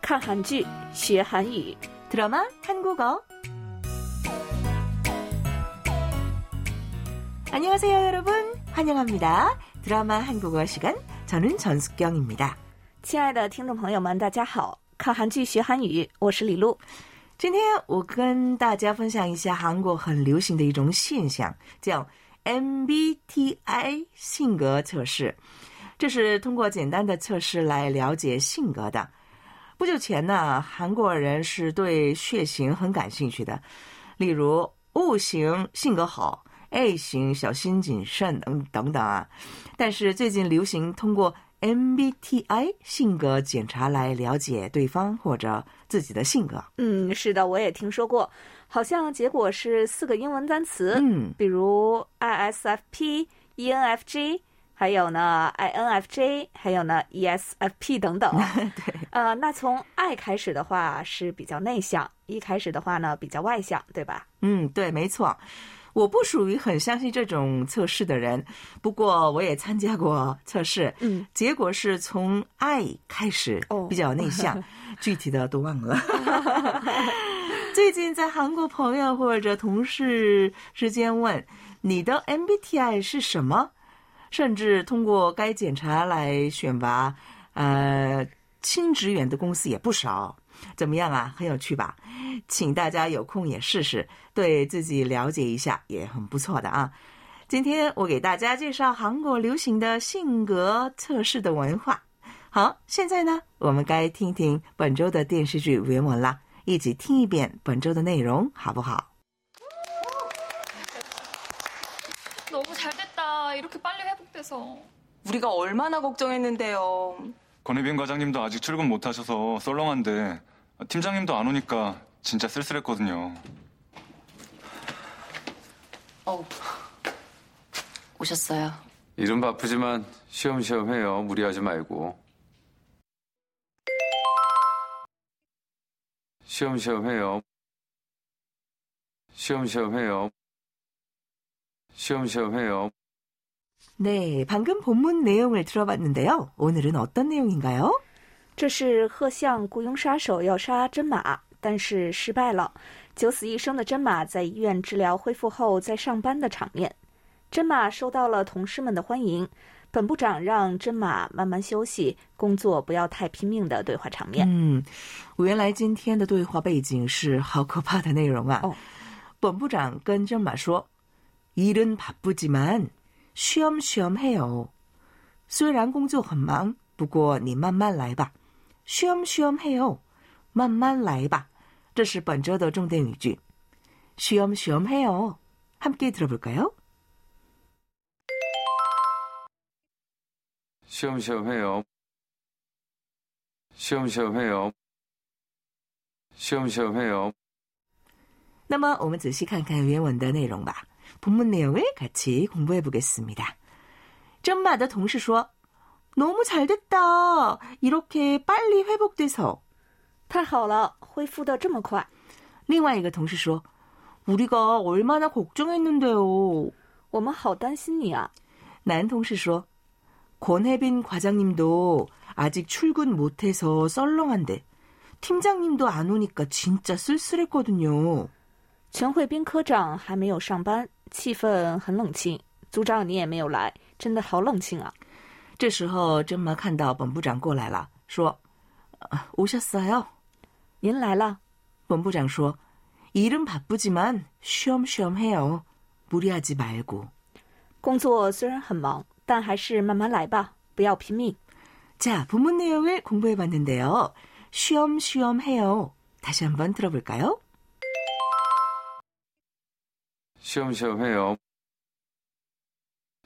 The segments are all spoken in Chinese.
看韩剧学韩语， 드라마 한국어. 안녕하세요, 여러분. 환영합니다. 드라마 한국어 시간. 저는 전숙경입니다. 亲爱的听众朋友们，大家好！看韩剧学韩语，我是李璐。今天我跟大家分享一下韩国很流行的一种现象，叫 MBTI 性格测试。这是通过简单的测试来了解性格的。 不久前呢，韩国人是对血型很感兴趣的，例如 O 型性格好，A 型小心谨慎等等等啊。但是最近流行通过 MBTI 性格检查来了解对方或者自己的性格。嗯，是的，我也听说过，好像结果是四个英文单词，嗯，比如 ISFP、ENFJ，还有呢 INFJ，还有呢 ESFP 等等。对，呃，那从爱开始的话是比较内向一开始的话呢比较外向，对吧？嗯，对，没错。我不属于很相信这种测试的人，不过我也参加过测试，嗯，结果是从爱开始哦比较内向，具体的都忘了。最近在韩国朋友或者同事之间问你的 MBTI 是什么，甚至通过该检查来选拔呃新职员的公司也不少。怎么样啊？很有趣吧？请大家有空也试试，对自己了解一下也很不错的啊。今天我给大家介绍韩国流行的性格测试的文化。好，现在呢，我们该听听本周的电视剧原文啦，一起听一遍本周的内容，好不好？ 너무 잘 됐다. 이렇게 빨리 회복돼서. 우리가 얼마나 걱정했는데요. 권혜빈 과장님도 아직 출근 못 하셔서 썰렁한데 팀장님도 안 오니까 진짜 쓸쓸했거든요. 어, 오셨어요. 일은 바쁘지만 쉬엄쉬엄 해요. 무리하지 말고. 쉬엄쉬엄 해요. 쉬엄쉬엄 해요. 쉬엄쉬엄 해요. 네, 방금 본문 내용을 들어봤는데요. 오늘은 어떤 내용인가요? 这是贺相雇佣杀手要杀真马，但是失败了。九死一生的真马在医院治疗恢复后再上班的场面。真马受到了同事们的欢迎。本部长让真马慢慢休息，工作不要太拼命的对话场面。嗯，原来今天的对话背景是好可怕的内容啊！哦本部长跟真马说：“일은바쁘지만 쉬엄쉬엄해요。虽然工作很忙，不过你慢慢来吧。쉬엄쉬엄해요，慢慢来吧。这是本周的重点语句。쉬엄쉬엄해요。함께들어볼까요？ 쉬엄쉬엄 해요. 쉬엄쉬엄 해요. 쉬엄쉬엄 해요. 那么我们仔细看看原文的内容吧。 본문내용을같이공부해보겠습니다。真马的同事说：“너무잘됐다，이렇게빨리회복돼서。”太好了，恢复的这么快。另外一个同事说：“우리가얼마나걱정했는데요。”我们好担心你啊！男同事说：“권혜빈과장님도아직출근못해서썰렁한데팀장님도안오니까진짜쓸쓸했거든요。” 全慧彬科长还没有上班，气氛很冷清。组长你也没有来，真的好冷清啊！这时候，真麻看到本部长过来了，说：“呃오셨어요？” 您来了。本部长说：“일은바쁘지만쉬엄쉬엄해요。무리하지말고。”工作虽然很忙，但还是慢慢来吧，不要拼命。 자, 본문 내용을 공부해 봤는데요. 쉬엄쉬엄 해요. 다시 한번 들어볼까요? 쉬엄쉬엄 해요.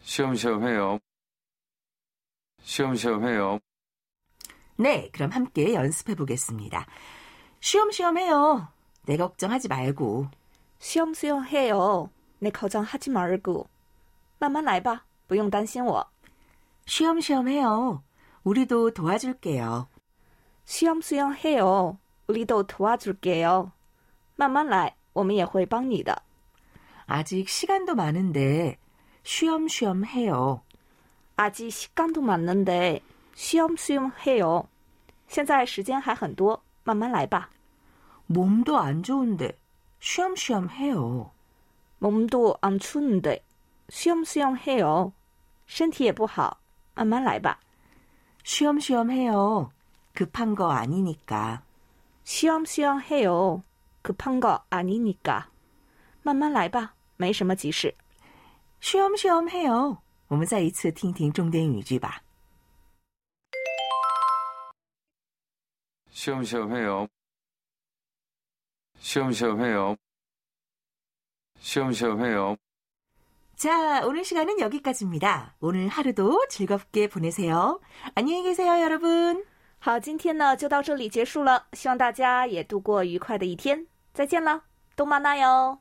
쉬엄쉬엄 해요. 쉬엄쉬엄 해요. 네, 그럼 함께 연습해 보겠습니다. 쉬엄쉬엄 해요. 내 걱정하지 말고. 쉬엄쉬엄 해요. 내 걱정하지 말고. 慢慢来吧，不用担心我。 쉬엄쉬엄 해요. 우리도 도와줄게요. 쉬엄쉬엄 해요. 우리도 도와줄게요. 慢慢来，我们也会帮你的。 아직 시간도 많은데 쉬엄쉬엄 해요. 아직 시간도 많는데 쉬엄쉬엄 해요. 现在时间还很多， 慢慢来吧。 몸도 안 좋은데 쉬엄쉬엄 해요. 몸도 안 추운데 수염수염 해요. 身体也不好，慢慢来吧。 쉬엄쉬엄 해요. 급한 거 아니니까. 수염수염 해요. 급한 거 아니니까. 慢慢来吧， 没什么急事。 쉬엄쉬엄 해요. 我们再一次听听重点语句吧。 쉬엄쉬엄 해요. 쉬엄쉬엄 해요. 쉬엄쉬엄 해요. 자, 오늘 시간은 여기까지입니다. 오늘 하루도 즐겁게 보내세요. 안녕히 계세요, 여러분. 好，今天呢就到这里结束了，希望大家也度过愉快的一天。再见了，东妈那哟。